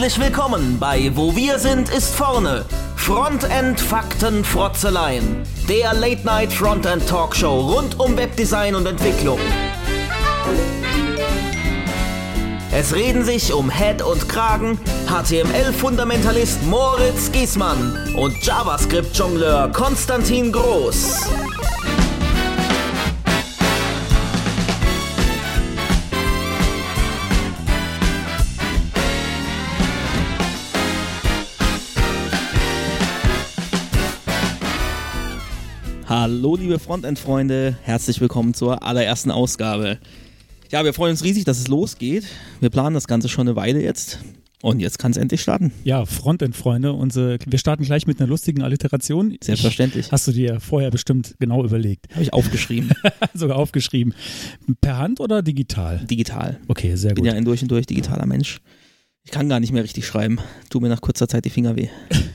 Herzlich willkommen bei Wo wir sind ist vorne. Frontend Fakten Frotzeleien. Der Late Night Frontend Talkshow rund um Webdesign und Entwicklung. Es reden sich um Head und Kragen HTML-Fundamentalist Moritz Giesmann und JavaScript-Jongleur Konstantin Groß. Hallo liebe Frontend-Freunde, herzlich willkommen zur allerersten Ausgabe. Ja, wir freuen uns riesig, dass es losgeht. Wir planen das Ganze schon eine Weile jetzt. Und jetzt kann es endlich starten. Ja, Frontend-Freunde, unsere, wir starten gleich mit einer lustigen Alliteration. Selbstverständlich. Ich, hast du dir vorher bestimmt genau überlegt. Habe ich aufgeschrieben. Sogar aufgeschrieben. Per Hand oder digital? Digital. Okay, sehr Ich bin gut. ja ein durch und durch digitaler Mensch. Ich kann gar nicht mehr richtig schreiben. Tut mir nach kurzer Zeit die Finger weh.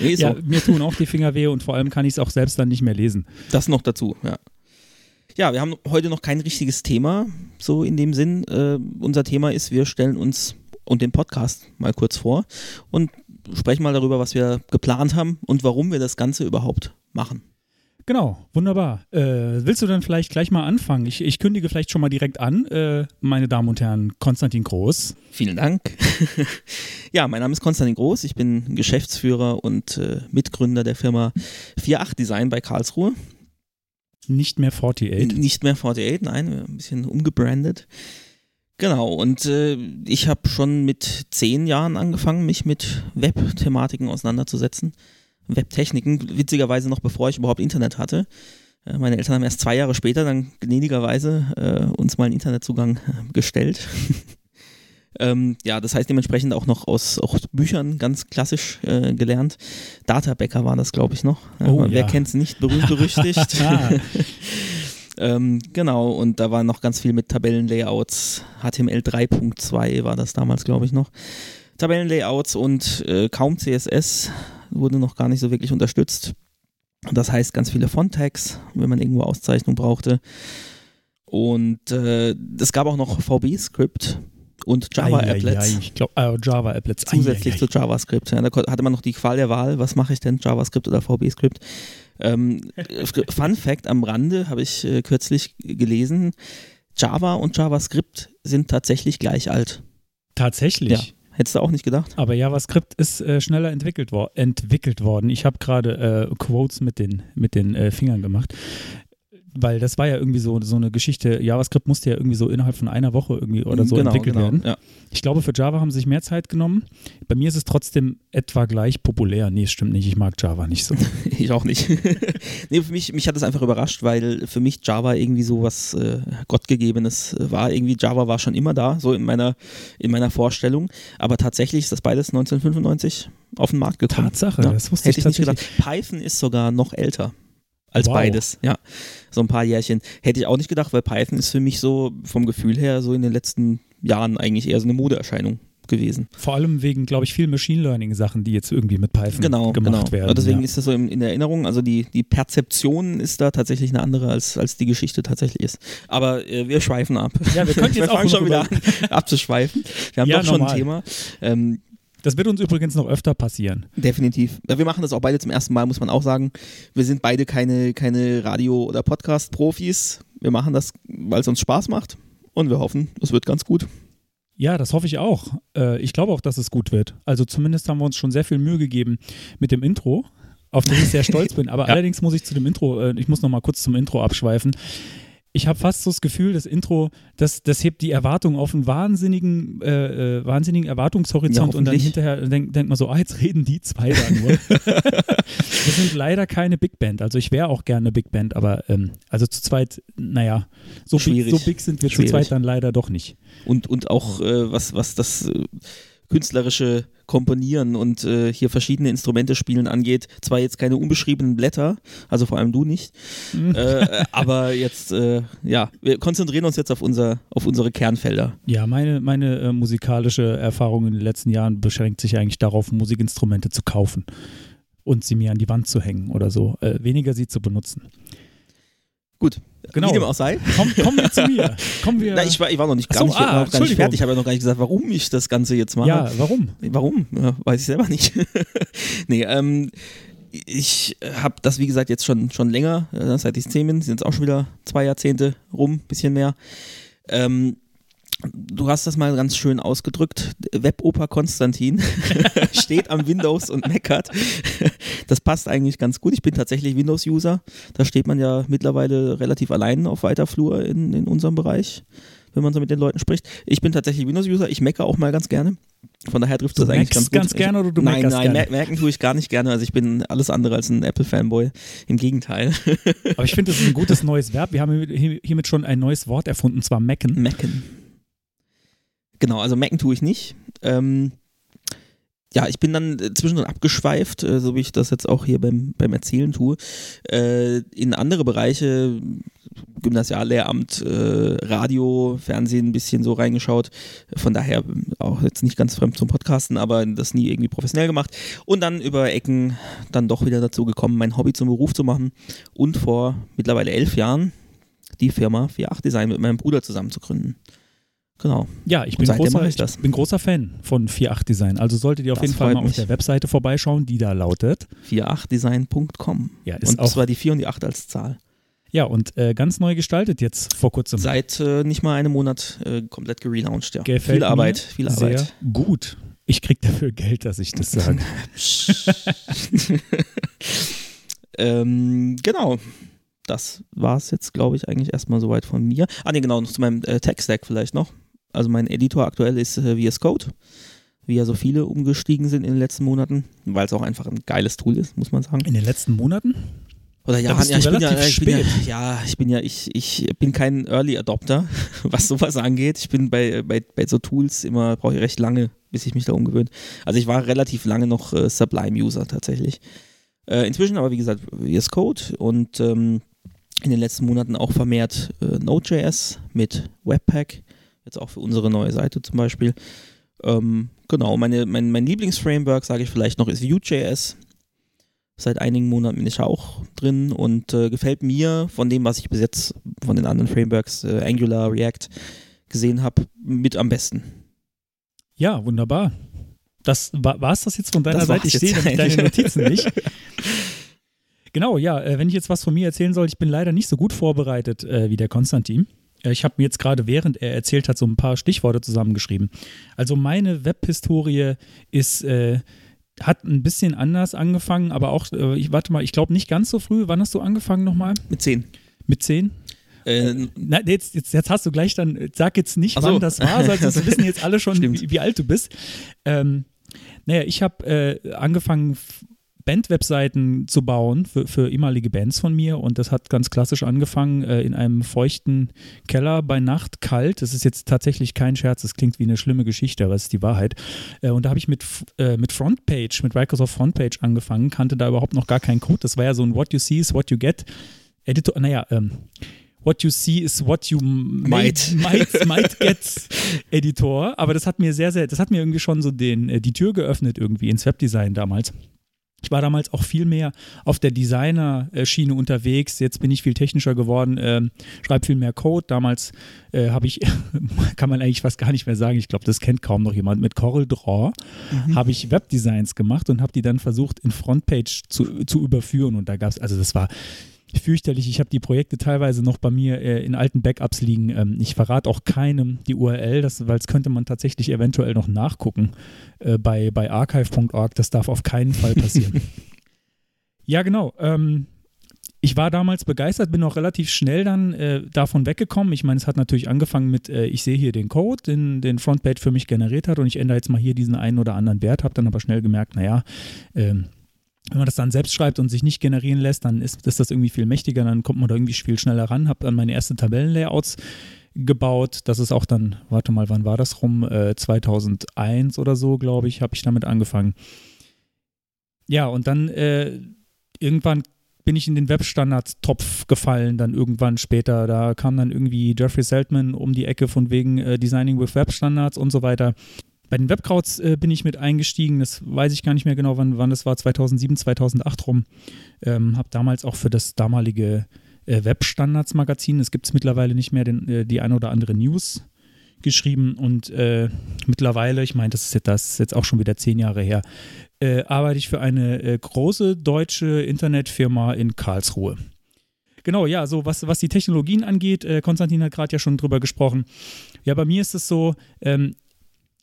Nee, so. Ja, mir tun auch die Finger weh und vor allem kann ich es auch selbst dann nicht mehr lesen. Das noch dazu, ja. Ja, wir haben heute noch kein richtiges Thema, so in dem Sinn. Äh, unser Thema ist, wir stellen uns und den Podcast mal kurz vor und sprechen mal darüber, was wir geplant haben und warum wir das Ganze überhaupt machen. Genau, wunderbar. Äh, willst du dann vielleicht gleich mal anfangen? Ich, ich kündige vielleicht schon mal direkt an, äh, meine Damen und Herren, Konstantin Groß. Vielen Dank. ja, mein Name ist Konstantin Groß. Ich bin Geschäftsführer und äh, Mitgründer der Firma 48 Design bei Karlsruhe. Nicht mehr 48. Nicht mehr 48, nein, ein bisschen umgebrandet. Genau, und äh, ich habe schon mit zehn Jahren angefangen, mich mit Web-Thematiken auseinanderzusetzen. Webtechniken, witzigerweise noch bevor ich überhaupt Internet hatte. Äh, meine Eltern haben erst zwei Jahre später dann gnädigerweise äh, uns mal einen Internetzugang äh, gestellt. ähm, ja, das heißt dementsprechend auch noch aus auch Büchern ganz klassisch äh, gelernt. Databäcker war das, glaube ich, noch. Oh, Wer ja. kennt es nicht, berühmt berüchtigt. Ähm, genau, und da war noch ganz viel mit Tabellenlayouts. HTML 3.2 war das damals, glaube ich, noch. Tabellenlayouts und äh, kaum CSS wurde noch gar nicht so wirklich unterstützt. Das heißt, ganz viele Font-Tags, wenn man irgendwo Auszeichnung brauchte. Und äh, es gab auch noch VB-Script und Java-Applets. Ei, Ich glaube, äh, Java-Applets. Zusätzlich ei, ei. zu JavaScript. Ja, da hatte man noch die Qual der Wahl, was mache ich denn, JavaScript oder VB-Script? Ähm, Fun Fact am Rande habe ich äh, kürzlich gelesen, Java und JavaScript sind tatsächlich gleich alt. Tatsächlich. Ja. Hättest du auch nicht gedacht? Aber JavaScript ist äh, schneller entwickelt, wor entwickelt worden. Ich habe gerade äh, Quotes mit den, mit den äh, Fingern gemacht. Weil das war ja irgendwie so, so eine Geschichte. JavaScript musste ja irgendwie so innerhalb von einer Woche irgendwie oder so genau, entwickelt genau. werden. Ja. Ich glaube, für Java haben sie sich mehr Zeit genommen. Bei mir ist es trotzdem etwa gleich populär. Nee, es stimmt nicht. Ich mag Java nicht so. Ich auch nicht. nee, für mich, mich hat das einfach überrascht, weil für mich Java irgendwie so was äh, Gottgegebenes war. Irgendwie Java war schon immer da, so in meiner, in meiner Vorstellung. Aber tatsächlich ist das beides 1995 auf den Markt gekommen. Tatsache, Ja, das wusste Hätte ich ich nicht gedacht. Python ist sogar noch älter als Wow. beides. Ja, so ein paar Jährchen. Hätte ich auch nicht gedacht, weil Python ist für mich so vom Gefühl her so in den letzten Jahren eigentlich eher so eine Modeerscheinung gewesen. Vor allem wegen, glaube ich, vielen Machine Learning Sachen, die jetzt irgendwie mit Python Genau, gemacht genau. werden. Und deswegen ja. ist das so in, in der Erinnerung, also die, die Perzeption ist da tatsächlich eine andere, als, als die Geschichte tatsächlich ist. Aber äh, wir schweifen ab. Ja, wir können jetzt auch fangen schon wieder an abzuschweifen. Wir haben Ja, doch schon normal. ein Thema. Ähm, Das wird uns übrigens noch öfter passieren. Definitiv. Ja, wir machen das auch beide zum ersten Mal, muss man auch sagen. Wir sind beide keine, keine Radio- oder Podcast-Profis. Wir machen das, weil es uns Spaß macht. Und wir hoffen, es wird ganz gut. Ja, das hoffe ich auch. Äh, ich glaube auch, dass es gut wird. Also zumindest haben wir uns schon sehr viel Mühe gegeben mit dem Intro, auf das ich sehr stolz bin. Aber Ja. allerdings muss ich zu dem Intro, äh, ich muss noch mal kurz zum Intro abschweifen. Ich habe fast so das Gefühl, das Intro, das, das hebt die Erwartung auf einen wahnsinnigen, äh, äh, wahnsinnigen Erwartungshorizont Ja, und dann hinterher denkt denk man so, ah, jetzt reden die zwei da nur. wir sind leider keine Big Band. Also ich wäre auch gerne Big Band, aber ähm, also zu zweit, naja, so big, Schwierig. so big sind wir Schwierig. zu zweit dann leider doch nicht. Und, und auch äh, was, was das äh, künstlerische Komponieren und äh, hier verschiedene Instrumente spielen angeht. Zwar jetzt keine unbeschriebenen Blätter, also vor allem du nicht, äh, aber jetzt, äh, ja, wir konzentrieren uns jetzt auf, unser, auf unsere Kernfelder. Ja, meine, meine äh, musikalische Erfahrung in den letzten Jahren beschränkt sich eigentlich darauf, Musikinstrumente zu kaufen und sie mir an die Wand zu hängen oder so. Äh, weniger sie zu benutzen. Gut, Genau. wie dem auch sei. Komm, kommen wir zu mir. Kommen wir. Na, ich, war, ich war noch nicht, gar so, nicht, ah, noch gar nicht fertig. Ich habe ja noch gar nicht gesagt, warum ich das Ganze jetzt mache. ja, warum? Warum? Ja, weiß ich selber nicht. nee, ähm, ich habe das, wie gesagt, jetzt schon, schon länger, äh, seit ich zehn bin, sind es auch schon wieder zwei Jahrzehnte rum, bisschen mehr. Ähm, du hast das mal ganz schön ausgedrückt. Weboper Konstantin steht am Windows und meckert. Das passt eigentlich ganz gut. Ich bin tatsächlich Windows-User. Da steht man ja mittlerweile relativ allein auf weiter Flur in, in unserem Bereich, wenn man so mit den Leuten spricht. Ich bin tatsächlich Windows-User. Ich meckere auch mal ganz gerne. Von daher trifft Du das eigentlich ganz gut. ganz gerne oder du nein, meckerst nein, mer- merken tue ich gar nicht gerne. Also ich bin alles andere als ein Apple-Fanboy. Im Gegenteil. Aber ich finde, das ist ein gutes neues Verb. Wir haben hier- hiermit schon ein neues Wort erfunden, und zwar mecken. Mecken. Genau, also mecken tue ich nicht. Ähm, ja, ich bin dann äh, zwischendrin abgeschweift, äh, so wie ich das jetzt auch hier beim, beim Erzählen tue, äh, in andere Bereiche, Gymnasiallehramt, äh, Radio, Fernsehen ein bisschen so reingeschaut. Von daher ähm, auch jetzt nicht ganz fremd zum Podcasten, aber das nie irgendwie professionell gemacht. Und dann über Ecken dann doch wieder dazu gekommen, mein Hobby zum Beruf zu machen und vor mittlerweile elf Jahren die Firma 48 Design mit meinem Bruder zusammen zu gründen. Genau. Ja, ich bin, großer, ich das. bin großer Fan von 4.8 Design. Also solltet ihr auf Das jeden Fall mal auf mich. der Webseite vorbeischauen, die da lautet. 48design.com. Ja, ist Und auch. zwar die 4 und die 8 als Zahl. Ja, und äh, ganz neu gestaltet jetzt vor kurzem. Seit äh, nicht mal einem Monat äh, komplett gelauncht, ja. Gefällt viel Arbeit, mir viel Sehr Arbeit. gut. Ich krieg dafür Geld, dass ich das sage. ähm, genau. Das war es jetzt, glaube ich, eigentlich erstmal soweit von mir. Ah, ne, genau, noch zu meinem äh, Tech-Stack vielleicht noch. Also mein Editor aktuell ist äh, VS Code, wie ja so viele umgestiegen sind in den letzten Monaten, weil es auch einfach ein geiles Tool ist, muss man sagen. In den letzten Monaten? Oder ja, ja, ich bin ja, ich bin ja, ja, ich bin ja, ich, ich bin kein Early Adopter, was sowas angeht. Ich bin bei, bei, bei so Tools immer, brauche ich recht lange, bis ich mich da umgewöhne. Also ich war relativ lange noch äh, Sublime-User tatsächlich. Äh, inzwischen aber, wie gesagt, VS Code und ähm, in den letzten Monaten auch vermehrt äh, Node.js mit Webpack, jetzt auch für unsere neue Seite zum Beispiel. Ähm, genau, meine, mein, mein Lieblingsframework, sage ich vielleicht noch, ist Vue.js. Seit einigen Monaten bin ich auch drin und äh, gefällt mir von dem, was ich bis jetzt von den anderen Frameworks, äh, Angular, React, gesehen habe, mit am besten. Ja, wunderbar. Das war es das jetzt von deiner Das Seite? Ich sehe deine. Notizen nicht. Genau, ja, äh, wenn ich jetzt was von mir erzählen soll, ich bin leider nicht so gut vorbereitet äh, wie der Konstantin. Äh, Ich habe mir jetzt gerade, während er erzählt hat, so ein paar Stichworte zusammengeschrieben. Also meine Webhistorie ist, äh, hat ein bisschen anders angefangen, aber auch, äh, ich warte mal, ich glaube nicht ganz so früh. Wann hast du angefangen nochmal? Mit 10. Mit zehn? Äh, Na, jetzt, jetzt, jetzt hast du gleich dann, sag jetzt nicht, Ach so. wann das war, sonst wissen jetzt alle schon, wie, wie alt du bist. Ähm, naja, ich habe äh, angefangen, Band-Webseiten zu bauen für, für ehemalige Bands von mir und das hat ganz klassisch angefangen äh, in einem feuchten Keller bei Nacht, kalt. Das ist jetzt tatsächlich kein Scherz, das klingt wie eine schlimme Geschichte, aber es ist die Wahrheit. Äh, und da habe ich mit, äh, mit Frontpage, mit Microsoft Frontpage angefangen, kannte da überhaupt noch gar keinen Code. Das war ja so ein What you see is what you get. Editor, naja, ähm, What you see is what you might, might, might get Editor. Aber das hat mir sehr, sehr, das hat mir irgendwie schon so den, äh, die Tür geöffnet irgendwie ins Webdesign damals. Ich war damals auch viel mehr auf der Designer-Schiene unterwegs. Jetzt bin ich viel technischer geworden, ähm, schreibe viel mehr Code. Damals äh, habe ich, kann man eigentlich fast gar nicht mehr sagen, ich glaube, das kennt kaum noch jemand, mit Corel Draw habe ich Webdesigns gemacht und habe die dann versucht in Frontpage zu, zu überführen. Und da gab es, also das war fürchterlich. Ich habe die Projekte teilweise noch bei mir äh, in alten Backups liegen. Ähm, ich verrate auch keinem die URL, weil es könnte man tatsächlich eventuell noch nachgucken äh, bei, bei archive.org. Das darf auf keinen Fall passieren. ja, genau. Ähm, ich war damals begeistert, bin auch relativ schnell dann äh, davon weggekommen. Ich meine, es hat natürlich angefangen mit, äh, ich sehe hier den Code, den, den Frontpage für mich generiert hat und ich ändere jetzt mal hier diesen einen oder anderen Wert, habe dann aber schnell gemerkt, naja, ähm, wenn man das dann selbst schreibt und sich nicht generieren lässt, dann ist, ist das irgendwie viel mächtiger, dann kommt man da irgendwie viel schneller ran. Habe dann meine ersten Tabellenlayouts gebaut. Das ist auch dann, warte mal, wann war das rum? Äh, 2001 oder so, glaube ich, habe ich damit angefangen. Ja, und dann äh, irgendwann bin ich in den Webstandards-Topf gefallen, dann irgendwann später. Da kam dann irgendwie Jeffrey Seltman um die Ecke von wegen äh, Designing with Web Standards und so weiter. Bei den Webkrauts äh, bin ich mit eingestiegen, das weiß ich gar nicht mehr genau, wann, wann das war, 2007, 2008 rum. Ähm, habe damals auch für das damalige äh, Webstandards-Magazin. Es gibt mittlerweile nicht mehr den, äh, die ein oder andere News geschrieben und äh, mittlerweile, ich meine, das ist, jetzt, das ist jetzt auch schon wieder zehn Jahre her, äh, arbeite ich für eine äh, große deutsche Internetfirma in Karlsruhe. Genau, ja, so was, was die Technologien angeht, äh, Konstantin hat gerade ja schon drüber gesprochen. Ja, bei mir ist es so, ähm,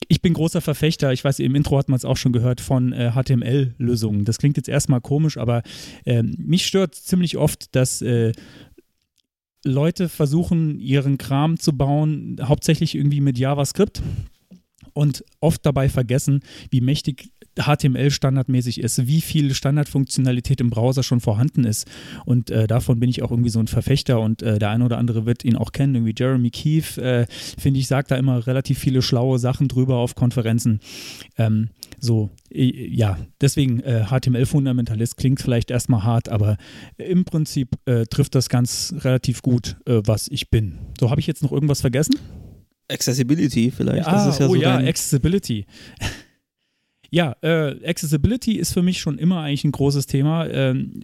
ich bin großer Verfechter, ich weiß, im Intro hat man es auch schon gehört, von äh, HTML-Lösungen. Das klingt jetzt erstmal komisch, aber äh, mich stört ziemlich oft, dass äh, Leute versuchen, ihren Kram zu bauen, hauptsächlich irgendwie mit JavaScript und oft dabei vergessen, wie mächtig HTML standardmäßig ist, wie viel Standardfunktionalität im Browser schon vorhanden ist. Und äh, davon bin ich auch irgendwie so ein Verfechter und äh, der eine oder andere wird ihn auch kennen. Irgendwie Jeremy Keefe, äh, finde ich, sagt da immer relativ viele schlaue Sachen drüber auf Konferenzen. Ähm, so, ja, deswegen HTML-Fundamentalist äh, klingt vielleicht erstmal hart, aber im Prinzip äh, trifft das ganz relativ gut, äh, was ich bin. So, habe ich jetzt noch irgendwas vergessen? Accessibility vielleicht. Ja, ja oh so ja, Accessibility. Ja, äh, Accessibility ist für mich schon immer eigentlich ein großes Thema. Ähm,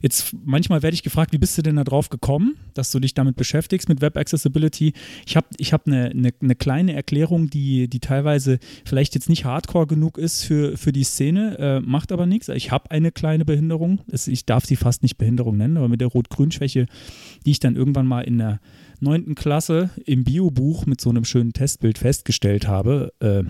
jetzt manchmal werde ich gefragt, wie bist du denn da drauf gekommen, dass du dich damit beschäftigst mit Web Accessibility? Ich habe ich hab eine, eine, eine, kleine Erklärung, die, die teilweise vielleicht jetzt nicht hardcore genug ist für, für die Szene, äh, macht aber nichts. Ich habe eine kleine Behinderung. Ich darf sie fast nicht Behinderung nennen, aber mit der Rot-Grün-Schwäche, die ich dann irgendwann mal in der neunten Klasse im Biobuch mit so einem schönen Testbild festgestellt habe, äh,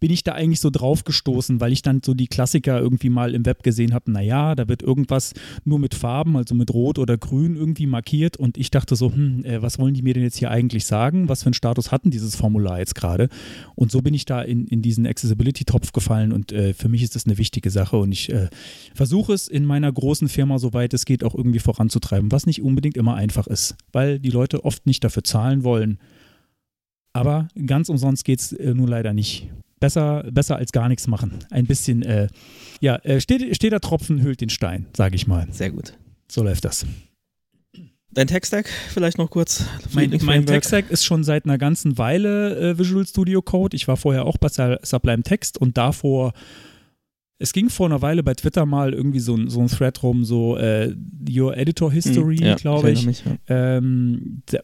bin ich da eigentlich so drauf gestoßen, weil ich dann so die Klassiker irgendwie mal im Web gesehen habe, naja, da wird irgendwas nur mit Farben, also mit Rot oder Grün irgendwie markiert und ich dachte so, hm, äh, was wollen die mir denn jetzt hier eigentlich sagen? Was für einen Status hatten dieses Formular jetzt gerade? Und so bin ich da in, in diesen Accessibility-Topf gefallen und äh, für mich ist das eine wichtige Sache und ich äh, versuche es in meiner großen Firma, soweit es geht, auch irgendwie voranzutreiben, was nicht unbedingt immer einfach ist, weil die Leute oft nicht dafür zahlen wollen. Aber ganz umsonst geht es äh, nur leider nicht besser, besser als gar nichts machen. Ein bisschen, äh, ja, äh, steht, steht der Tropfen, hüllt den Stein, sage ich mal. Sehr gut. So läuft das. Dein Tech-Stack vielleicht noch kurz? Mein, mein Tech-Stack ist schon seit einer ganzen Weile äh, Visual Studio Code. Ich war vorher auch bei Sublime Text und davor es ging vor einer Weile bei Twitter mal irgendwie so, ein, so ein Thread rum, so äh, Your Editor History, hm, ja, glaube ich. ich. Mich, ja. ähm, da,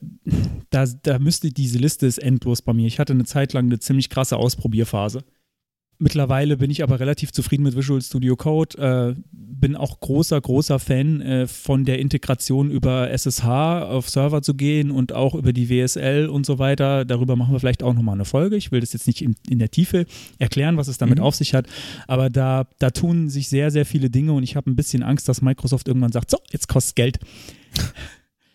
da, da müsste diese Liste ist endlos bei mir. Ich hatte eine Zeit lang eine ziemlich krasse Ausprobierphase. Mittlerweile bin ich aber relativ zufrieden mit Visual Studio Code. Äh, bin auch großer, großer Fan äh, von der Integration über SSH auf Server zu gehen und auch über die WSL und so weiter. Darüber machen wir vielleicht auch nochmal eine Folge. Ich will das jetzt nicht in, in der Tiefe erklären, was es damit mhm. auf sich hat. Aber da, da tun sich sehr, sehr viele Dinge und ich habe ein bisschen Angst, dass Microsoft irgendwann sagt: So, jetzt kostet es Geld.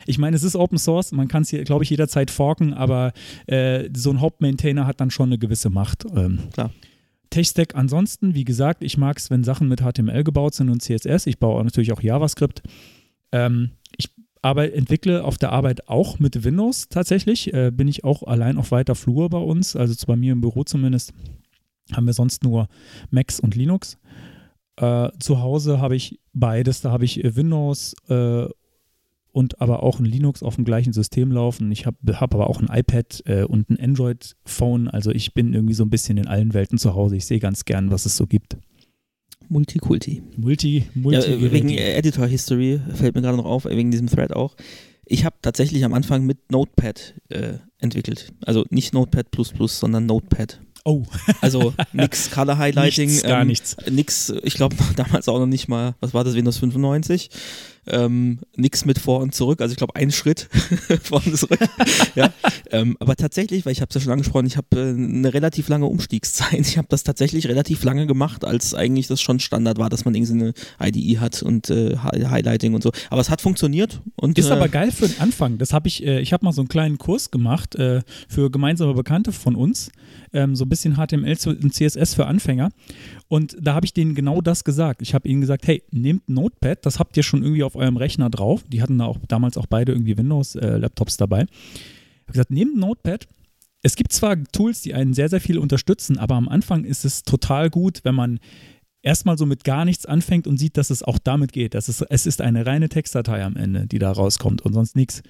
Ich meine, es ist Open Source, man kann es hier, glaube ich, jederzeit forken, aber äh, so ein Hauptmaintainer hat dann schon eine gewisse Macht. Ähm, Klar. Tech-Stack ansonsten, wie gesagt, ich mag es, wenn Sachen mit HTML gebaut sind und CSS. Ich baue natürlich auch JavaScript. Ähm, ich aber entwickle auf der Arbeit auch mit Windows tatsächlich. Äh, bin ich auch allein auf weiter Flur bei uns, also bei mir im Büro zumindest, haben wir sonst nur Macs und Linux. Äh, zu Hause habe ich beides. Da habe ich Windows äh, und aber auch ein Linux auf dem gleichen System laufen. Ich habe hab aber auch ein iPad äh, und ein Android-Phone. Also ich bin irgendwie so ein bisschen in allen Welten zu Hause. Ich sehe ganz gern, was es so gibt. Multikulti. Multi, Multi. Ja, äh, wegen Editor History fällt mir gerade noch auf, wegen diesem Thread auch. Ich habe tatsächlich am Anfang mit Notepad äh, entwickelt. Also nicht Notepad, sondern Notepad. Oh. Also nix Color Highlighting. Nichts, gar ähm, nichts. Nix, ich glaube damals auch noch nicht mal, was war das, Windows 95? Ähm, nichts mit vor und zurück. Also ich glaube, ein Schritt vor und zurück. ja. ähm, aber tatsächlich, weil ich habe es ja schon angesprochen, ich habe äh, eine relativ lange Umstiegszeit. Ich habe das tatsächlich relativ lange gemacht, als eigentlich das schon Standard war, dass man irgendwie eine IDE hat und äh, Highlighting und so. Aber es hat funktioniert. Und, Ist äh, aber geil für den Anfang. Das habe ich, äh, ich habe mal so einen kleinen Kurs gemacht äh, für gemeinsame Bekannte von uns. Ähm, so ein bisschen HTML und CSS für Anfänger. Und da habe ich denen genau das gesagt. Ich habe ihnen gesagt, hey, nehmt Notepad, das habt ihr schon irgendwie auf eurem Rechner drauf. Die hatten da auch damals auch beide irgendwie Windows-Laptops äh, dabei. Ich habe gesagt, nehmt Notepad. Es gibt zwar Tools, die einen sehr, sehr viel unterstützen, aber am Anfang ist es total gut, wenn man erstmal so mit gar nichts anfängt und sieht, dass es auch damit geht. Das ist, es ist eine reine Textdatei am Ende, die da rauskommt und sonst nichts.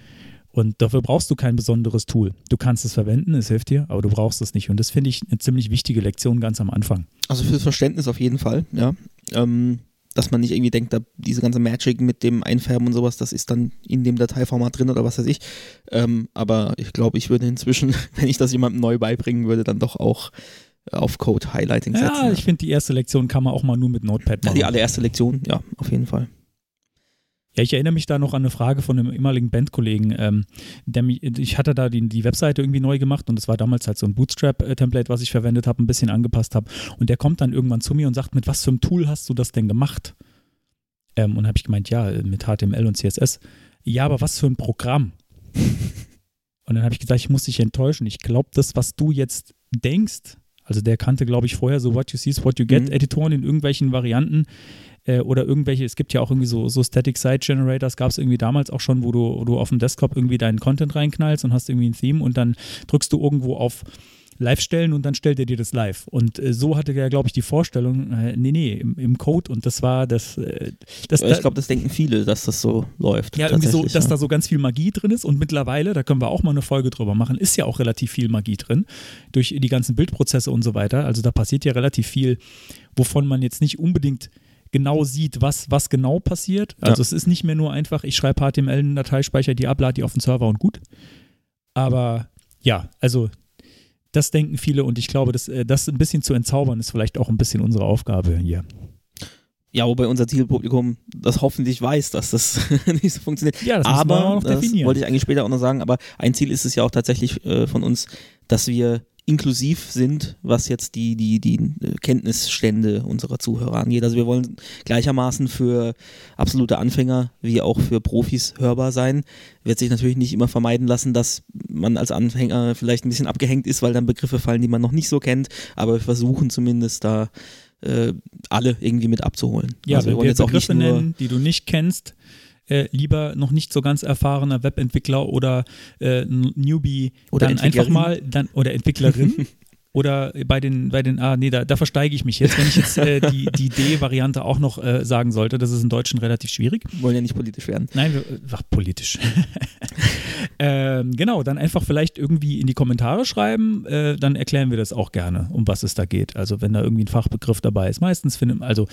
Und dafür brauchst du kein besonderes Tool. Du kannst es verwenden, es hilft dir, aber du brauchst es nicht. Und das finde ich eine ziemlich wichtige Lektion ganz am Anfang. Also fürs Verständnis auf jeden Fall, ja. Ähm, dass man nicht irgendwie denkt, da diese ganze Magic mit dem Einfärben und sowas, das ist dann in dem Dateiformat drin oder was weiß ich. Ähm, aber ich glaube, ich würde inzwischen, wenn ich das jemandem neu beibringen würde, dann doch auch auf Code Highlighting setzen. Ja, ich finde, die erste Lektion kann man auch mal nur mit Notepad machen. Die allererste Lektion, ja, auf jeden Fall. Ja, ich erinnere mich da noch an eine Frage von einem ehemaligen Bandkollegen. Ähm, der mich, ich hatte da die, die Webseite irgendwie neu gemacht und es war damals halt so ein Bootstrap-Template, was ich verwendet habe, ein bisschen angepasst habe. Und der kommt dann irgendwann zu mir und sagt, mit was für einem Tool hast du das denn gemacht? Ähm, und habe ich gemeint, ja, mit HTML und CSS. Ja, aber was für ein Programm? und dann habe ich gesagt, ich muss dich enttäuschen. Ich glaube, das, was du jetzt denkst, also der kannte, glaube ich, vorher so What You See is What You Get Mhm. Editoren in irgendwelchen Varianten äh, oder irgendwelche, es gibt ja auch irgendwie so, so Static Site Generators, gab es irgendwie damals auch schon, wo du, wo du auf dem Desktop irgendwie deinen Content reinknallst und hast irgendwie ein Theme und dann drückst du irgendwo auf Live stellen und dann stellt er dir das live. Und äh, so hatte er, glaube ich, die Vorstellung, äh, nee, nee, im, im Code und das war das, äh, das ich glaube, das denken viele, dass das so läuft. ja, irgendwie so, dass ja. da so ganz viel Magie drin ist und mittlerweile, da können wir auch mal eine Folge drüber machen, ist ja auch relativ viel Magie drin durch die ganzen Bildprozesse und so weiter. Also da passiert ja relativ viel, wovon man jetzt nicht unbedingt genau sieht, was, was genau passiert. Also Ja. es ist nicht mehr nur einfach, ich schreibe HTML in eine Datei, speichere die ab, lade die auf den Server und gut. Aber ja, also das denken viele und ich glaube, das, äh, das ein bisschen zu entzaubern ist vielleicht auch ein bisschen unsere Aufgabe hier. Ja, wobei unser Zielpublikum das hoffentlich weiß, dass das nicht so funktioniert. Ja, das aber, noch das wollte ich eigentlich später auch noch sagen, aber ein Ziel ist es ja auch tatsächlich äh, von uns, dass wir inklusiv sind, was jetzt die, die, die äh, Kenntnisstände unserer Zuhörer angeht. Also wir wollen gleichermaßen für absolute Anfänger wie auch für Profis hörbar sein. Wird sich natürlich nicht immer vermeiden lassen, dass man als Anfänger vielleicht ein bisschen abgehängt ist, weil dann Begriffe fallen, die man noch nicht so kennt. Aber wir versuchen zumindest da äh, alle irgendwie mit abzuholen. Ja, also wir wollen jetzt auch nicht Begriffe nur nennen, die du nicht kennst, äh, lieber noch nicht so ganz erfahrener Webentwickler oder äh, Newbie Oder dann einfach mal dann oder Entwicklerin. Oder bei den bei den ah nee da, da versteige ich mich jetzt wenn ich jetzt äh, die die D-Variante auch noch äh, sagen sollte. Das ist im Deutschen relativ schwierig. Wollen ja nicht politisch werden. nein wir, äh, ach, politisch. Ähm, genau dann einfach vielleicht irgendwie in die Kommentare schreiben. Äh, dann erklären wir das auch gerne um was es da geht. Also wenn da irgendwie ein Fachbegriff dabei ist. Meistens findet also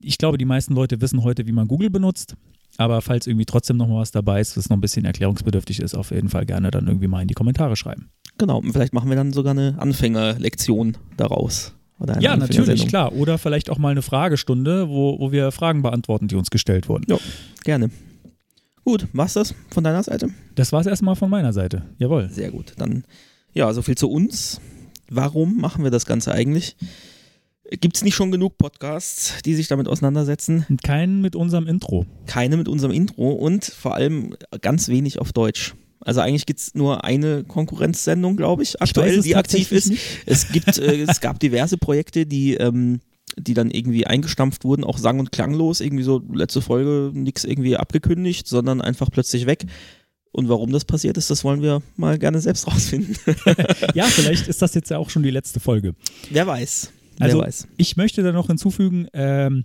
ich glaube, die meisten Leute wissen heute, wie man Google benutzt. Aber falls irgendwie trotzdem noch mal was dabei ist, was noch ein bisschen erklärungsbedürftig ist, auf jeden Fall gerne dann irgendwie mal in die Kommentare schreiben. Genau, und vielleicht machen wir dann sogar eine Anfängerlektion daraus. Ja, natürlich, klar. Oder vielleicht auch mal eine Fragestunde, wo, wo wir Fragen beantworten, die uns gestellt wurden. Ja. Gerne. Gut, war's das von deiner Seite? Das war es erstmal von meiner Seite. Jawohl. Sehr gut. Dann, ja, so viel zu uns. Warum machen wir das Ganze eigentlich? Gibt es nicht schon genug Podcasts, die sich damit auseinandersetzen? Und keinen mit unserem Intro. Keine mit unserem Intro und vor allem ganz wenig auf Deutsch. Also eigentlich gibt es nur eine Konkurrenzsendung, glaube ich, aktuell, es die aktiv ist. nicht. Es gibt, äh, es gab diverse Projekte, die, ähm, die dann irgendwie eingestampft wurden, auch sang- und klanglos, irgendwie so letzte Folge nichts irgendwie abgekündigt, sondern einfach plötzlich weg. Und warum das passiert ist, das wollen wir mal gerne selbst rausfinden. Ja, vielleicht ist das jetzt ja auch schon die letzte Folge. Wer weiß. Also, Wer weiß. ich möchte da noch hinzufügen, ähm,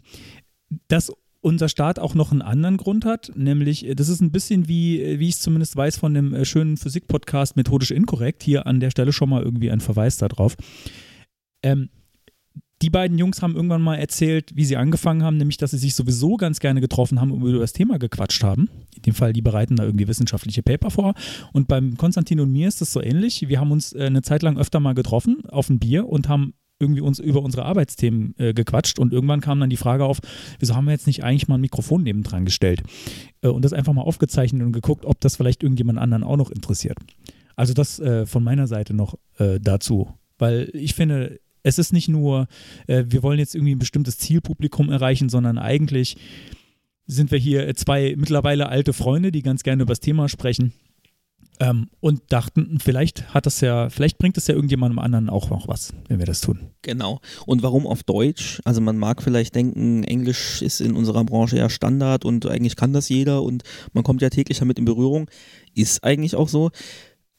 dass unser Start auch noch einen anderen Grund hat, nämlich äh, das ist ein bisschen wie, äh, wie ich es zumindest weiß von dem äh, schönen Physik-Podcast Methodisch Inkorrekt, hier an der Stelle schon mal irgendwie ein Verweis darauf. Ähm, die beiden Jungs haben irgendwann mal erzählt, wie sie angefangen haben, nämlich, dass sie sich sowieso ganz gerne getroffen haben und über das Thema gequatscht haben. In dem Fall, die bereiten da irgendwie wissenschaftliche Paper vor. Und beim Konstantin und mir ist das so ähnlich. Wir haben uns eine Zeit lang öfter mal getroffen auf ein Bier und haben irgendwie uns über unsere Arbeitsthemen äh, gequatscht und irgendwann kam dann die Frage auf, wieso haben wir jetzt nicht eigentlich mal ein Mikrofon nebendran gestellt äh, und das einfach mal aufgezeichnet und geguckt, ob das vielleicht irgendjemand anderen auch noch interessiert. Also das äh, von meiner Seite noch äh, dazu, weil ich finde, es ist nicht nur, äh, wir wollen jetzt irgendwie ein bestimmtes Zielpublikum erreichen, sondern eigentlich sind wir hier zwei mittlerweile alte Freunde, die ganz gerne über das Thema sprechen. Ähm, und dachten, vielleicht hat das ja, vielleicht bringt es ja irgendjemandem anderen auch noch was, wenn wir das tun. Genau. Und warum auf Deutsch? Also man mag vielleicht denken, Englisch ist in unserer Branche ja Standard und eigentlich kann das jeder und man kommt ja täglich damit in Berührung. Ist eigentlich auch so.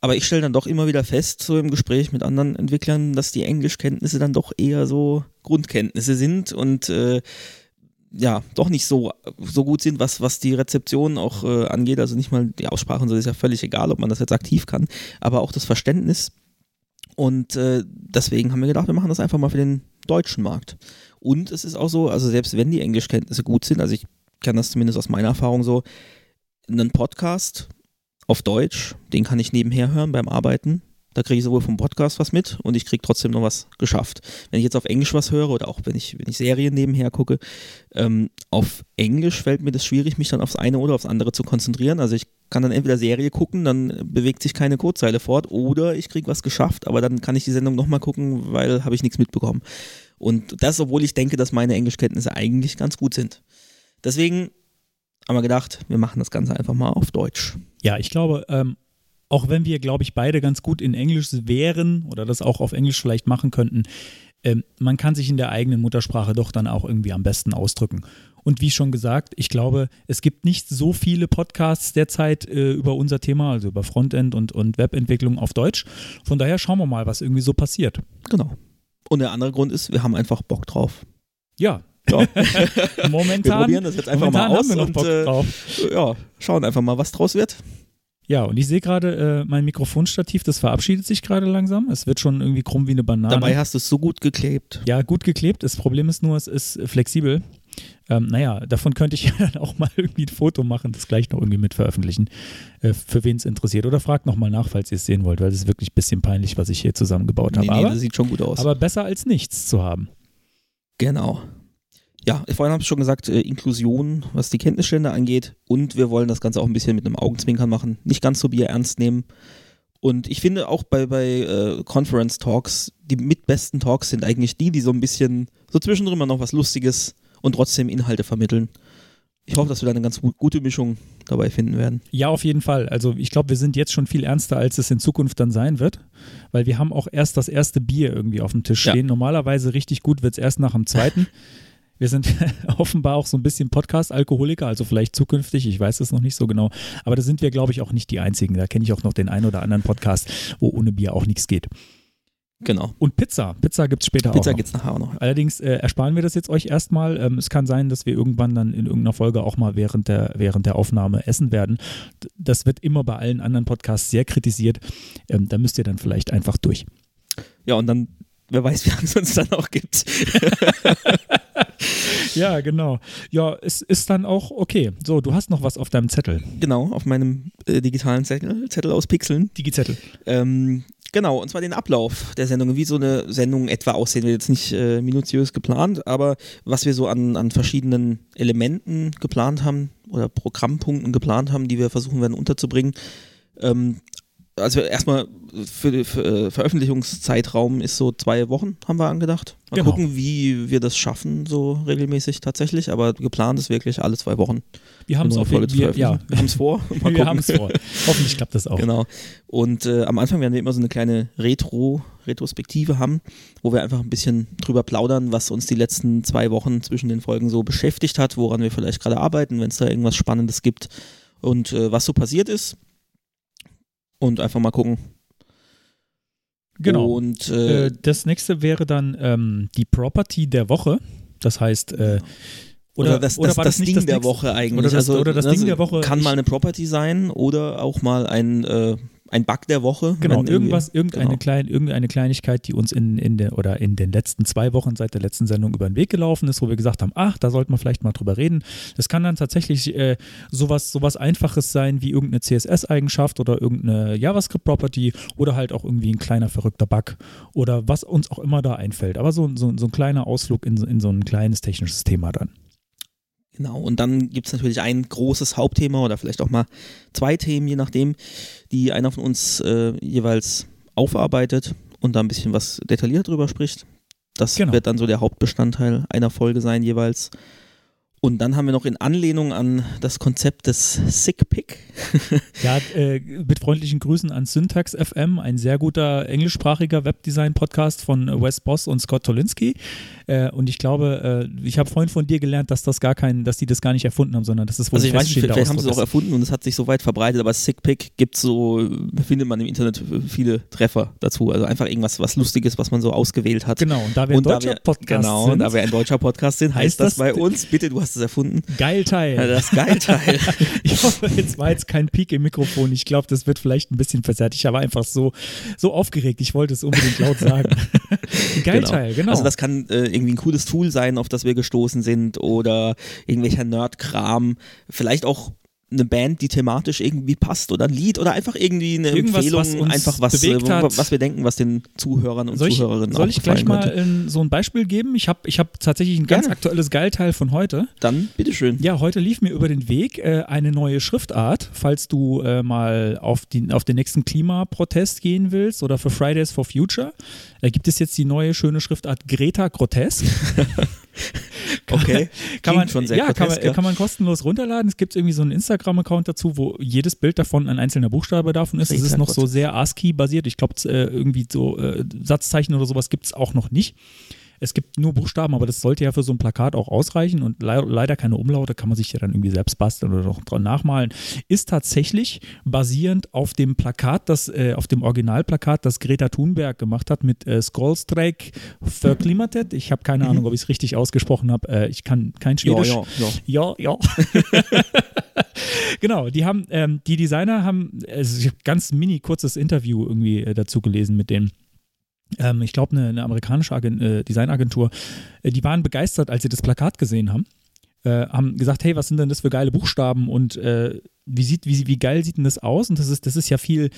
Aber ich stelle dann doch immer wieder fest, so im Gespräch mit anderen Entwicklern, dass die Englischkenntnisse dann doch eher so Grundkenntnisse sind und äh, ja, doch nicht so, so gut sind, was, was die Rezeption auch äh, angeht. Also nicht mal die Aussprache und so ist ja völlig egal, ob man das jetzt aktiv kann, aber auch das Verständnis. Und äh, deswegen haben wir gedacht, wir machen das einfach mal für den deutschen Markt. Und es ist auch so, also selbst wenn die Englischkenntnisse gut sind, also ich kann das zumindest aus meiner Erfahrung so, einen Podcast auf Deutsch, den kann ich nebenher hören beim Arbeiten. Da kriege ich sowohl vom Podcast was mit und ich kriege trotzdem noch was geschafft. Wenn ich jetzt auf Englisch was höre oder auch wenn ich, wenn ich Serien nebenher gucke, ähm, auf Englisch fällt mir das schwierig, mich dann aufs eine oder aufs andere zu konzentrieren. Also ich kann dann entweder Serie gucken, dann bewegt sich keine Codezeile fort oder ich kriege was geschafft, aber dann kann ich die Sendung nochmal gucken, weil habe ich nichts mitbekommen. Und das, obwohl ich denke, dass meine Englischkenntnisse eigentlich ganz gut sind. Deswegen haben wir gedacht, wir machen das Ganze einfach mal auf Deutsch. Ja, ich glaube, ähm, auch wenn wir, glaube ich, beide ganz gut in Englisch wären oder das auch auf Englisch vielleicht machen könnten, ähm, man kann sich in der eigenen Muttersprache doch dann auch irgendwie am besten ausdrücken. Und wie schon gesagt, ich glaube, es gibt nicht so viele Podcasts derzeit äh, über unser Thema, also über Frontend und, und Webentwicklung auf Deutsch. Von daher schauen wir mal, was irgendwie so passiert. Genau. Und der andere Grund ist, wir haben einfach Bock drauf. Ja. Ja. momentan, wir probieren das jetzt einfach mal aus haben wir noch und Bock äh, drauf. ja, schauen einfach mal, was draus wird. Ja, und ich sehe gerade, äh, mein Mikrofonstativ, das verabschiedet sich gerade langsam. Es wird schon irgendwie krumm wie eine Banane. Dabei hast du es so gut geklebt. Ja, gut geklebt. Das Problem ist nur, es ist flexibel. Ähm, naja, davon könnte ich dann auch mal irgendwie ein Foto machen, das gleich noch irgendwie mit veröffentlichen, äh, für wen es interessiert. Oder fragt nochmal nach, falls ihr es sehen wollt, weil es ist wirklich ein bisschen peinlich, was ich hier zusammengebaut habe. Nee, nee, aber, das sieht schon gut aus. aber besser als nichts zu haben. Genau. Ja, vorhin habe ich schon gesagt, äh, Inklusion, was die Kenntnisstände angeht. Und wir wollen das Ganze auch ein bisschen mit einem Augenzwinkern machen. Nicht ganz so Bier ernst nehmen. Und ich finde auch bei, bei äh, Conference Talks, die mitbesten Talks sind eigentlich die, die so ein bisschen, so zwischendrin mal noch was Lustiges und trotzdem Inhalte vermitteln. Ich hoffe, dass wir da eine ganz gu- gute Mischung dabei finden werden. Ja, auf jeden Fall. Also ich glaube, wir sind jetzt schon viel ernster, als es in Zukunft dann sein wird, weil wir haben auch erst das erste Bier irgendwie auf dem Tisch Ja. stehen. Normalerweise richtig gut wird es erst nach dem zweiten. Wir sind offenbar auch so ein bisschen Podcast-Alkoholiker, also vielleicht zukünftig, ich weiß es noch nicht so genau. Aber da sind wir, glaube ich, auch nicht die Einzigen. Da kenne ich auch noch den einen oder anderen Podcast, wo ohne Bier auch nichts geht. Genau. Und Pizza. Pizza gibt es später Pizza auch. Noch. gibt's nachher auch noch. Allerdings äh, ersparen wir das jetzt euch erstmal. Ähm, es kann sein, dass wir irgendwann dann in irgendeiner Folge auch mal während der, während der Aufnahme essen werden. Das wird immer bei allen anderen Podcasts sehr kritisiert. Ähm, da müsst ihr dann vielleicht einfach durch. Ja, und dann, wer weiß, wie lange es uns dann auch gibt. Ja, genau. Ja, es ist dann auch okay. So, du hast noch was auf deinem Zettel. genau, auf meinem äh, digitalen Zettel, Zettel aus Pixeln. Digi-Zettel. Ähm, genau, und zwar den Ablauf der Sendung, wie so eine Sendung etwa aussehen wird. Jetzt nicht äh, minutiös geplant, aber was wir so an, an verschiedenen Elementen geplant haben oder Programmpunkten geplant haben, die wir versuchen werden unterzubringen. Ähm, also erstmal für, für äh, Veröffentlichungszeitraum ist so zwei Wochen, haben wir angedacht. Mal Genau. gucken, wie wir das schaffen, so regelmäßig tatsächlich, aber geplant ist wirklich alle zwei Wochen. Wir haben es auf jeden Fall. zu Ja. Wir haben es vor. Mal wir haben es vor. Hoffentlich klappt das auch. Genau. Und äh, am Anfang werden wir immer so eine kleine Retro, Retrospektive haben, wo wir einfach ein bisschen drüber plaudern, was uns die letzten zwei Wochen zwischen den Folgen so beschäftigt hat, woran wir vielleicht gerade arbeiten, wenn es da irgendwas Spannendes gibt und äh, was so passiert ist. Und einfach mal gucken. Genau. Und äh, Äh, das nächste wäre dann ähm, die Property der Woche. Das heißt, äh, oder, das, das, war das, nicht Ding der nächste? Woche eigentlich. Oder das- also, oder das ne, Ding der Woche, Kann mal eine Property sein oder auch mal ein, äh, ein Bug der Woche. Genau, irgendwas, irgendeine, genau. klein, irgendeine Kleinigkeit, die uns in, in der oder in den letzten zwei Wochen seit der letzten Sendung über den Weg gelaufen ist, wo wir gesagt haben, ach, da sollten wir vielleicht mal drüber reden. Das kann dann tatsächlich äh, sowas, sowas Einfaches sein wie irgendeine CSS-Eigenschaft oder irgendeine JavaScript-Property oder halt auch irgendwie ein kleiner verrückter Bug oder was uns auch immer da einfällt. Aber so, so, so ein kleiner Ausflug in, in so ein kleines technisches Thema dann. Genau, und dann gibt es natürlich ein großes Hauptthema oder vielleicht auch mal zwei Themen, je nachdem, die einer von uns äh, jeweils aufarbeitet und da ein bisschen was detailliert drüber spricht. Das Genau. wird dann so der Hauptbestandteil einer Folge sein jeweils. Und dann haben wir noch in Anlehnung an das Konzept des Sick Pick. Ja, äh, mit freundlichen Grüßen an Syntax FM, ein sehr guter englischsprachiger Webdesign-Podcast von Wes Boss und Scott Tolinski. Äh, und ich glaube, äh, ich habe vorhin von dir gelernt, dass das gar kein, dass die das gar nicht erfunden haben, sondern dass es wohl Also ich ein weiß nicht, vielleicht haben sie es auch erfunden und es hat sich so weit verbreitet, aber Sick Pick gibt so, findet man im Internet viele Treffer dazu. Also einfach irgendwas, was Lustiges, was man so ausgewählt hat. Genau, und da wir ein und da deutscher wir, Podcast genau, sind, da wir ein deutscher Podcast sind, heißt, heißt das das- bei uns, bitte, du hast hast es erfunden? Geilteil. Ja, das Geilteil. ich hoffe, jetzt war jetzt kein Peak im Mikrofon. Ich glaube, das wird vielleicht ein bisschen verzerrt. Ich war einfach so, so aufgeregt. Ich wollte es unbedingt laut sagen. Geilteil, genau. Also das kann äh, irgendwie ein cooles Tool sein, auf das wir gestoßen sind oder irgendwelcher Nerd-Kram. Vielleicht auch eine Band, die thematisch irgendwie passt oder ein Lied oder einfach irgendwie eine Irgendwas, Empfehlung, was einfach was, äh, was wir denken, was den Zuhörern und soll ich, Zuhörerinnen soll ich gleich mal könnte. ähm, so ein Beispiel geben? Ich habe ich hab tatsächlich ein ganz Gerne. aktuelles Geilteil von heute. Dann bitteschön. Ja, heute lief mir über den Weg äh, eine neue Schriftart, falls du äh, mal auf, die, auf den nächsten Klimaprotest gehen willst oder für Fridays for Future. Äh, gibt es jetzt die neue schöne Schriftart Greta Grotesk. Okay. kann man, schon sehr ja, kann man, kann man kostenlos runterladen. Es gibt irgendwie so einen Instagram-Account dazu, wo jedes Bild davon ein einzelner Buchstabe davon ist. Es ist noch so Grotesk. sehr ASCII-basiert. Ich glaube, äh, irgendwie so äh, Satzzeichen oder sowas gibt es auch noch nicht. Es gibt nur Buchstaben, aber das sollte ja für so ein Plakat auch ausreichen und le leider keine Umlaute, kann man sich ja dann irgendwie selbst basteln oder noch dran nachmalen. Ist tatsächlich basierend auf dem Plakat, das, äh, auf dem Originalplakat, das Greta Thunberg gemacht hat mit äh, Skolstreik für Klimatet. Ich habe keine Ahnung, ob ich es richtig ausgesprochen habe. Äh, ich kann kein Mhm. Ja, Schwedisch. ja, ja. Ja, ja. genau, die haben, ähm, die Designer haben, also ich habe ganz mini kurzes Interview irgendwie äh, dazu gelesen mit denen. Ähm, ich glaube, eine, eine amerikanische Agen äh, Designagentur, äh, die waren begeistert, als sie das Plakat gesehen haben. Äh, haben gesagt, hey, was sind denn das für geile Buchstaben und äh, wie, sieht, wie, wie geil sieht denn das aus? Und das ist, das ist ja viel,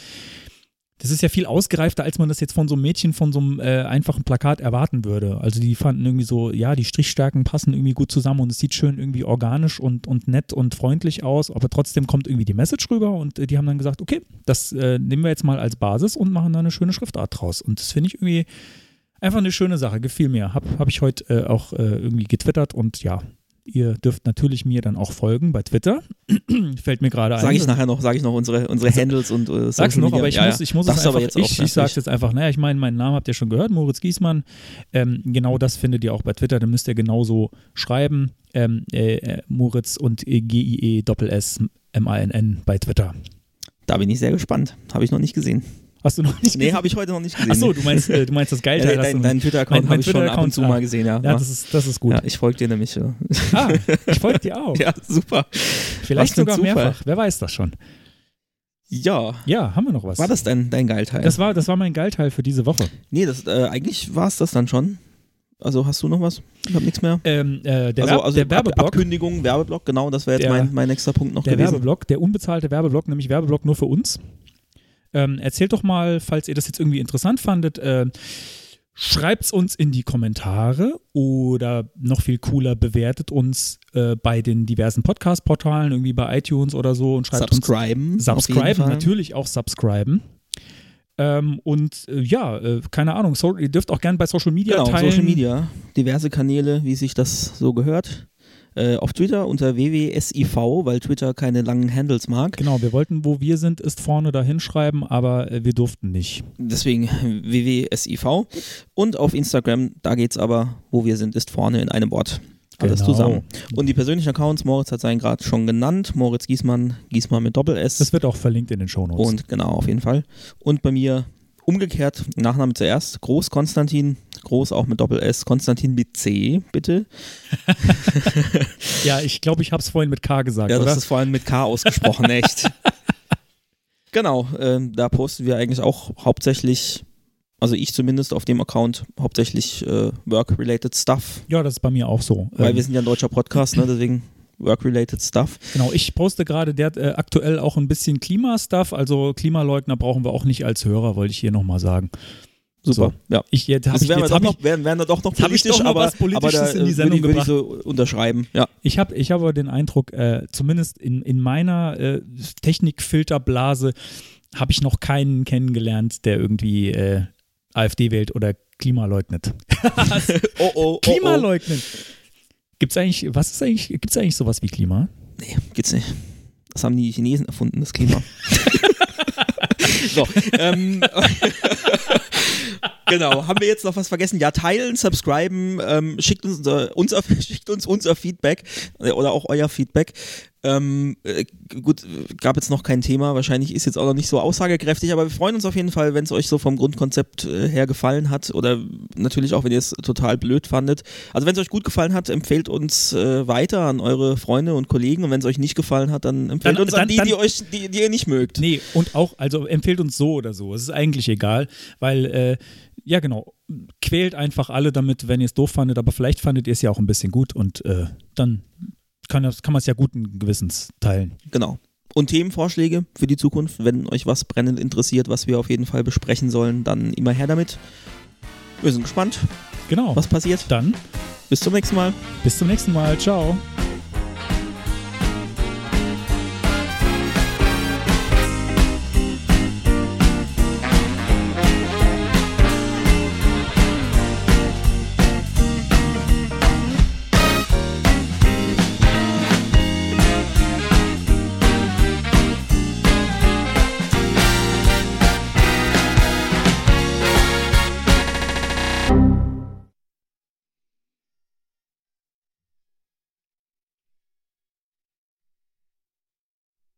das ist ja viel ausgereifter, als man das jetzt von so einem Mädchen von so einem äh, einfachen Plakat erwarten würde. Also die fanden irgendwie so, ja, die Strichstärken passen irgendwie gut zusammen und es sieht schön irgendwie organisch und, und nett und freundlich aus, aber trotzdem kommt irgendwie die Message rüber und äh, die haben dann gesagt, okay, das äh, nehmen wir jetzt mal als Basis und machen da eine schöne Schriftart draus. Und das finde ich irgendwie einfach eine schöne Sache, gefiel mir. Habe hab ich heute äh, auch äh, irgendwie getwittert und ja, ihr dürft natürlich mir dann auch folgen bei Twitter. Fällt mir gerade ein. Sage ich nachher noch, sage ich noch unsere, unsere Handles und äh, Sag's noch, aber ich ja, muss, ja. ich muss es einfach, aber jetzt ich, ich sag's jetzt einfach, naja, ich meine, meinen Namen habt ihr schon gehört, Moritz Giesmann. Ähm, genau das findet ihr auch bei Twitter, dann müsst ihr genauso schreiben. Ähm, äh, äh, Moritz und äh, G-I-E Doppel-S M-A-N-N bei Twitter. Da bin ich sehr gespannt. Habe ich noch nicht gesehen. Hast du noch nicht Nee, habe ich heute noch nicht gesehen. Achso, du meinst, äh, du meinst das ja, Geilteil. hast du dein, dein Twitter-Account habe ich schon ab und zu mal gesehen, ja. Ja, das ist, das ist gut. ja, ich folge dir nämlich. Ja, Ah, ich folge dir auch. ja super. Vielleicht sogar Zufall. mehrfach. Wer weiß das schon. Ja, Ja, haben wir noch was? war das dein, dein Geilteil? Das war, das war mein Geilteil für diese Woche. nee, das, äh, eigentlich war es das dann schon. Also hast du noch was? Ich habe nichts mehr. Ähm, äh, der, also, Werb- also der Werbeblock. Ankündigung, Werbeblock, genau, das wäre jetzt Der- mein, mein nächster Punkt noch Der gewesen. Werbeblock, der unbezahlte Werbeblock, nämlich Werbeblock nur für uns. Ähm, erzählt doch mal, falls ihr das jetzt irgendwie interessant fandet, äh, schreibt uns in die Kommentare oder noch viel cooler, bewertet uns äh, bei den diversen Podcast-Portalen, irgendwie bei iTunes oder so und schreibt Subscriben. uns subscriben, natürlich auch subscriben. Ähm, und äh, ja, äh, keine Ahnung, so, ihr dürft auch gerne bei Social Media Genau, teilen. Social Media, diverse Kanäle, wie sich das so gehört. Äh, auf Twitter unter wwsiv, weil Twitter keine langen Handles mag. Genau, wir wollten, wo wir sind, ist vorne da hinschreiben, aber äh, wir durften nicht. Deswegen wwsiv. Und auf Instagram, da geht's aber, wo wir sind, ist vorne in einem Wort. Alles Genau. zusammen. Und die persönlichen Accounts, Moritz hat seinen gerade schon genannt. Moritz Giesmann, Giesmann mit Doppel-S. Das wird auch verlinkt in den Shownotes. Und genau, auf jeden Fall. Und bei mir umgekehrt, Nachname zuerst, Groß Konstantin, Groß auch mit Doppel-S, Konstantin mit C, bitte. Ja, ich glaube, ich habe es vorhin mit K gesagt, Ja, oder? das ist vor allem mit K ausgesprochen, echt. Genau, ähm, da posten wir eigentlich auch hauptsächlich, also ich zumindest auf dem Account, hauptsächlich äh, Work-related Stuff, ja, das ist bei mir auch so. weil Ähm, wir sind ja ein deutscher Podcast, ne, deswegen Work-related Stuff. genau, ich poste gerade der äh, aktuell auch ein bisschen Klimastuff, also Klimaleugner brauchen wir auch nicht als Hörer, wollte ich hier nochmal sagen. Super, ja. Ich jetzt habe Das ich jetzt doch hab noch, ich, wären, wären wir doch noch hab politisch, doch noch aber, was Politisches aber da, in die Sendung würde ich, würde ich so unterschreiben. Ja. ich habe ich habe den Eindruck, äh, zumindest in, in meiner äh, Technikfilterblase habe ich noch keinen kennengelernt, der irgendwie äh, AfD wählt oder Klima leugnet. Oh, oh, oh, Klima oh. leugnen. Gibt's eigentlich, was ist eigentlich, gibt's eigentlich sowas wie Klima? Nee, geht's nicht. Das haben die Chinesen erfunden, das Klima. so, ähm, genau. Haben wir jetzt noch was vergessen? Ja, teilen, subscriben, ähm, schickt uns, äh, unser, schickt uns unser Feedback äh, oder auch euer Feedback. Ähm, äh, gut, gab jetzt noch kein Thema, wahrscheinlich ist jetzt auch noch nicht so aussagekräftig, aber wir freuen uns auf jeden Fall, wenn es euch so vom Grundkonzept äh, her gefallen hat oder natürlich auch, wenn ihr es total blöd fandet. Also wenn es euch gut gefallen hat, empfehlt uns äh, weiter an eure Freunde und Kollegen und wenn es euch nicht gefallen hat, dann empfehlt Dann- uns an dann- die, dann- die euch, die, die ihr nicht mögt. Nee, und auch, also empfehlt uns so oder so. Es ist eigentlich egal, weil, äh, ja genau, quält einfach alle damit, wenn ihr es doof fandet, aber vielleicht fandet ihr es ja auch ein bisschen gut und äh, dann kann, das- kann man es ja guten Gewissens teilen. Genau. Und Themenvorschläge für die Zukunft, wenn euch was brennend interessiert, was wir auf jeden Fall besprechen sollen, dann immer her damit. Wir sind gespannt, Genau. was passiert. Dann Bis zum nächsten Mal. bis zum nächsten Mal. Ciao.